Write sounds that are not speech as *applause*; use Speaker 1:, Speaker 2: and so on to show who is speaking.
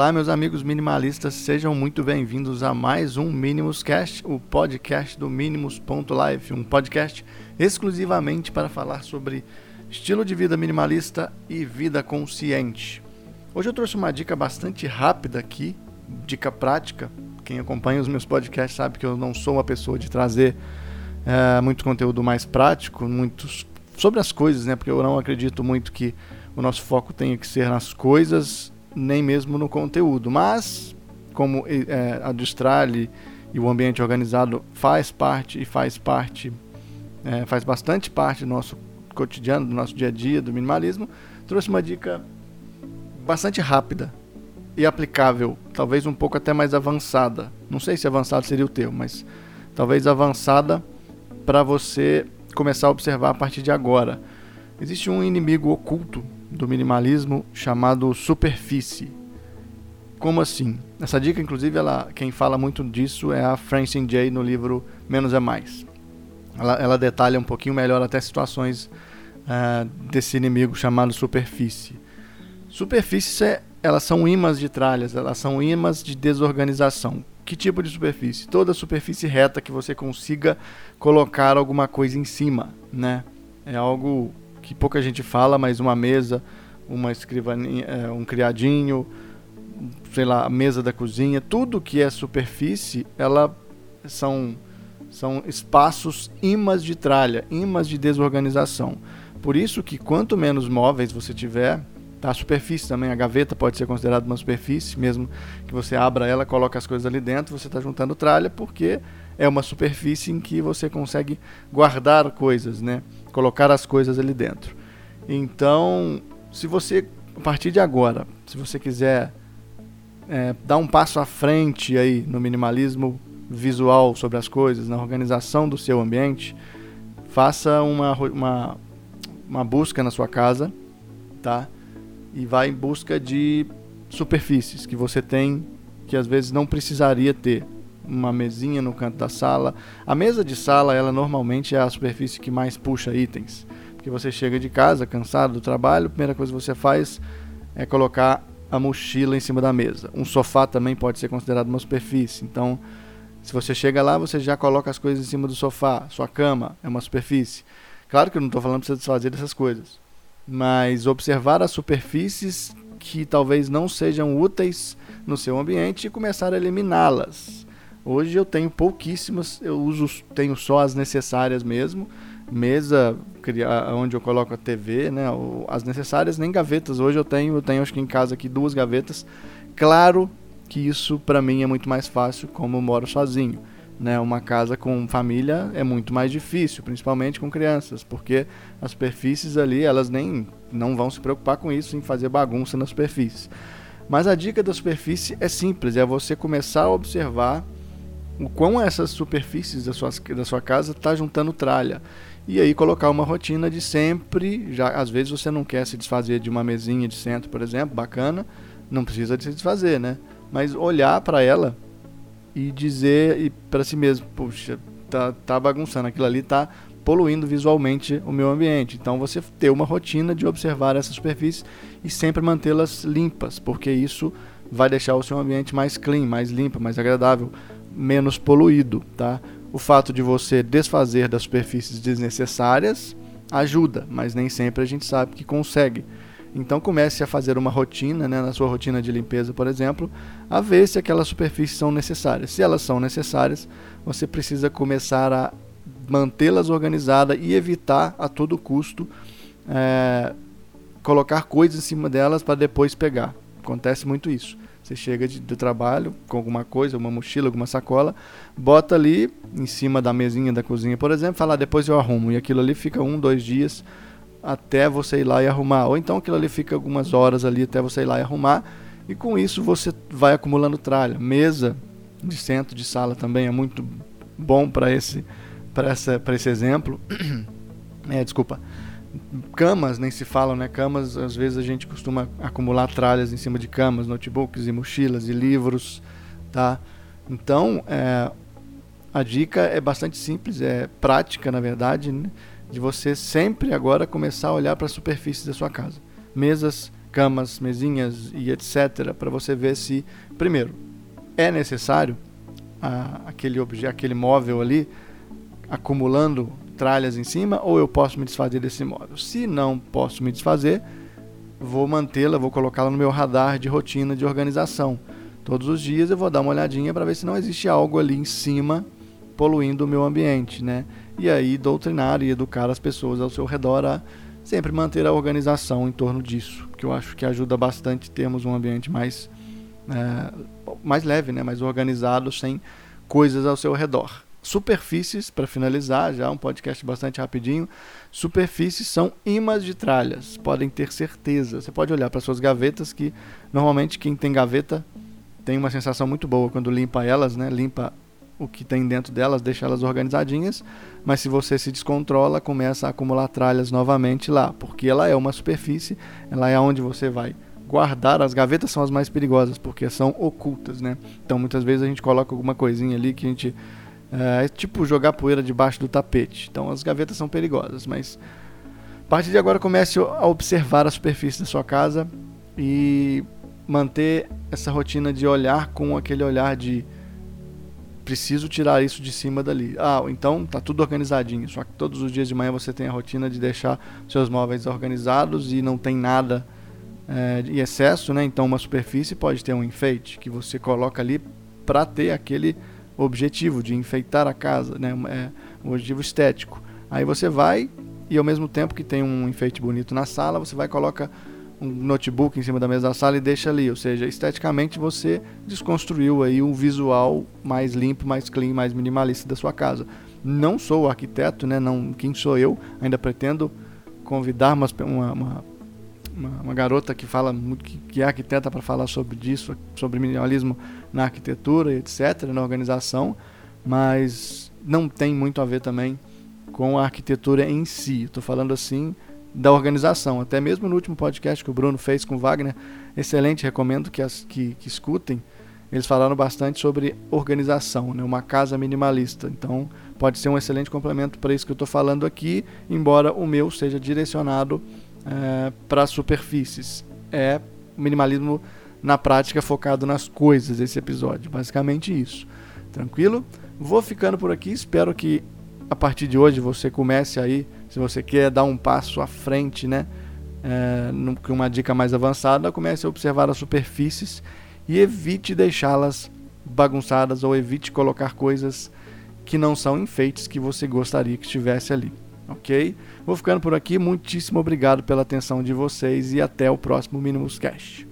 Speaker 1: Olá, meus amigos minimalistas, sejam muito bem-vindos a mais um Minimus Cast, o podcast do Minimus.life, um podcast exclusivamente para falar sobre estilo de vida minimalista e vida consciente. Hoje eu trouxe uma dica bastante rápida aqui, dica prática. Quem acompanha os meus podcasts sabe que eu não sou uma pessoa de trazer é, muito conteúdo mais prático, muitos sobre as coisas, né? Porque eu não acredito muito que o nosso foco tenha que ser nas coisas nem mesmo no conteúdo. Mas, como é, a Distrale e o ambiente organizado faz parte e faz parte, é, faz bastante parte do nosso cotidiano, do nosso dia a dia, do minimalismo, trouxe uma dica bastante rápida e aplicável, talvez um pouco até mais avançada. Não sei se avançado seria o termo, mas talvez avançada para você começar a observar a partir de agora. Existe um inimigo oculto do minimalismo chamado superfície. Como assim? Essa dica, inclusive, ela, quem fala muito disso é a Francine Jay no livro Menos é Mais. Ela, ela detalha um pouquinho melhor até situações uh, desse inimigo chamado superfície. Superfícies, é, elas são imãs de tralhas, elas são imãs de desorganização. Que tipo de superfície? Toda superfície reta que você consiga colocar alguma coisa em cima, né? É algo que pouca gente fala, mas uma mesa, uma escrivaninha, é, um criadinho, sei lá, a mesa da cozinha, tudo que é superfície, ela são são espaços imãs de tralha, imãs de desorganização. Por isso que quanto menos móveis você tiver, tá? a superfície também, a gaveta pode ser considerada uma superfície, mesmo que você abra ela, coloque as coisas ali dentro, você está juntando tralha, porque é uma superfície em que você consegue guardar coisas, né? colocar as coisas ali dentro. Então, se você, a partir de agora, se você quiser é, dar um passo à frente aí no minimalismo visual sobre as coisas, na organização do seu ambiente, faça uma, uma, uma busca na sua casa, tá? E vá em busca de superfícies que você tem que às vezes não precisaria ter uma mesinha no canto da sala. A mesa de sala, ela normalmente é a superfície que mais puxa itens. Porque você chega de casa cansado do trabalho, a primeira coisa que você faz é colocar a mochila em cima da mesa. Um sofá também pode ser considerado uma superfície. Então, se você chega lá, você já coloca as coisas em cima do sofá. Sua cama é uma superfície. Claro que eu não estou falando para você desfazer dessas coisas. Mas observar as superfícies que talvez não sejam úteis no seu ambiente e começar a eliminá-las. Hoje eu tenho pouquíssimas, eu uso, tenho só as necessárias mesmo. Mesa, onde eu coloco a TV, né? As necessárias, nem gavetas. Hoje eu tenho, eu tenho acho que em casa aqui duas gavetas. Claro que isso para mim é muito mais fácil, como eu moro sozinho. Né, uma casa com família é muito mais difícil, principalmente com crianças, porque as superfícies ali, elas nem não vão se preocupar com isso, em fazer bagunça na superfície. Mas a dica da superfície é simples, é você começar a observar o quão essas superfícies da sua, da sua casa está juntando tralha. E aí colocar uma rotina de sempre, já às vezes você não quer se desfazer de uma mesinha de centro, por exemplo, bacana, não precisa de se desfazer, né? Mas olhar para ela e dizer para si mesmo, puxa, tá, tá bagunçando, aquilo ali tá poluindo visualmente o meu ambiente. Então você ter uma rotina de observar essas superfícies e sempre mantê-las limpas, porque isso vai deixar o seu ambiente mais clean, mais limpo, mais agradável menos poluído, tá? O fato de você desfazer das superfícies desnecessárias ajuda, mas nem sempre a gente sabe que consegue. Então comece a fazer uma rotina, né, na sua rotina de limpeza, por exemplo, a ver se aquelas superfícies são necessárias. Se elas são necessárias, você precisa começar a mantê-las organizadas e evitar a todo custo é, colocar coisas em cima delas para depois pegar. Acontece muito isso. Você chega de, do trabalho com alguma coisa, uma mochila, alguma sacola, bota ali em cima da mesinha da cozinha, por exemplo, fala, ah, depois eu arrumo. E aquilo ali fica um, dois dias até você ir lá e arrumar. Ou então aquilo ali fica algumas horas ali até você ir lá e arrumar. E com isso você vai acumulando tralha. Mesa de centro de sala também é muito bom para esse, esse exemplo. *clears throat* é, desculpa. Camas nem se falam, né? Camas, às vezes a gente costuma acumular tralhas em cima de camas, notebooks e mochilas e livros, tá? Então, é, a dica é bastante simples, é prática, na verdade, né? De você sempre agora começar a olhar para a superfície da sua casa. Mesas camas, mesinhas e etc, para você ver se, primeiro, é necessário a, aquele objeto, aquele móvel ali acumulando tralhas em cima ou eu posso me desfazer desse móvel. Se não posso me desfazer, vou mantê-la, vou colocá-la no meu radar de rotina de organização. Todos os dias eu vou dar uma olhadinha para ver se não existe algo ali em cima poluindo o meu ambiente, né? E aí doutrinar e educar as pessoas ao seu redor a sempre manter a organização em torno disso, que eu acho que ajuda bastante termos um ambiente mais é, mais leve, né? Mais organizado, sem coisas ao seu redor. Superfícies, para finalizar, já um podcast bastante rapidinho. Superfícies são imãs de tralhas, podem ter certeza. Você pode olhar para suas gavetas, que normalmente quem tem gaveta tem uma sensação muito boa quando limpa elas, né? Limpa o que tem dentro delas, deixa elas organizadinhas. Mas se você se descontrola, começa a acumular tralhas novamente lá, porque ela é uma superfície, ela é onde você vai guardar. As gavetas são as mais perigosas, porque são ocultas, né? Então muitas vezes a gente coloca alguma coisinha ali que a gente é, é tipo jogar poeira debaixo do tapete. Então as gavetas são perigosas, mas a partir de agora comece a observar a superfície da sua casa e manter essa rotina de olhar com aquele olhar de preciso tirar isso de cima dali. Ah, então tá tudo organizadinho. Só que todos os dias de manhã você tem a rotina de deixar seus móveis organizados e não tem nada é, em excesso, né? Então uma superfície pode ter um enfeite que você coloca ali para ter aquele objetivo de enfeitar a casa, né? É um objetivo estético. Aí você vai e ao mesmo tempo que tem um enfeite bonito na sala, você vai coloca um notebook em cima da mesa da sala e deixa ali, ou seja, esteticamente você desconstruiu aí um visual mais limpo, mais clean, mais minimalista da sua casa. Não sou arquiteto, né? Não, quem sou eu? Ainda pretendo convidar uma, uma, uma, uma garota que fala que, que é arquiteta para falar sobre isso, sobre minimalismo na arquitetura, etc, na organização, mas não tem muito a ver também com a arquitetura em si. Estou falando assim da organização. Até mesmo no último podcast que o Bruno fez com o Wagner, excelente, recomendo que, as, que, que escutem. Eles falaram bastante sobre organização, né? uma casa minimalista. Então, pode ser um excelente complemento para isso que eu estou falando aqui, embora o meu seja direcionado é, para superfícies. É minimalismo na prática focado nas coisas esse episódio. Basicamente isso. Tranquilo? Vou ficando por aqui. Espero que a partir de hoje você comece aí se você quer dar um passo à frente, né? É, com uma dica mais avançada, comece a observar as superfícies e evite deixá-las bagunçadas ou evite colocar coisas que não são enfeites que você gostaria que estivesse ali, ok? Vou ficando por aqui, muitíssimo obrigado pela atenção de vocês e até o próximo Minimus Cash.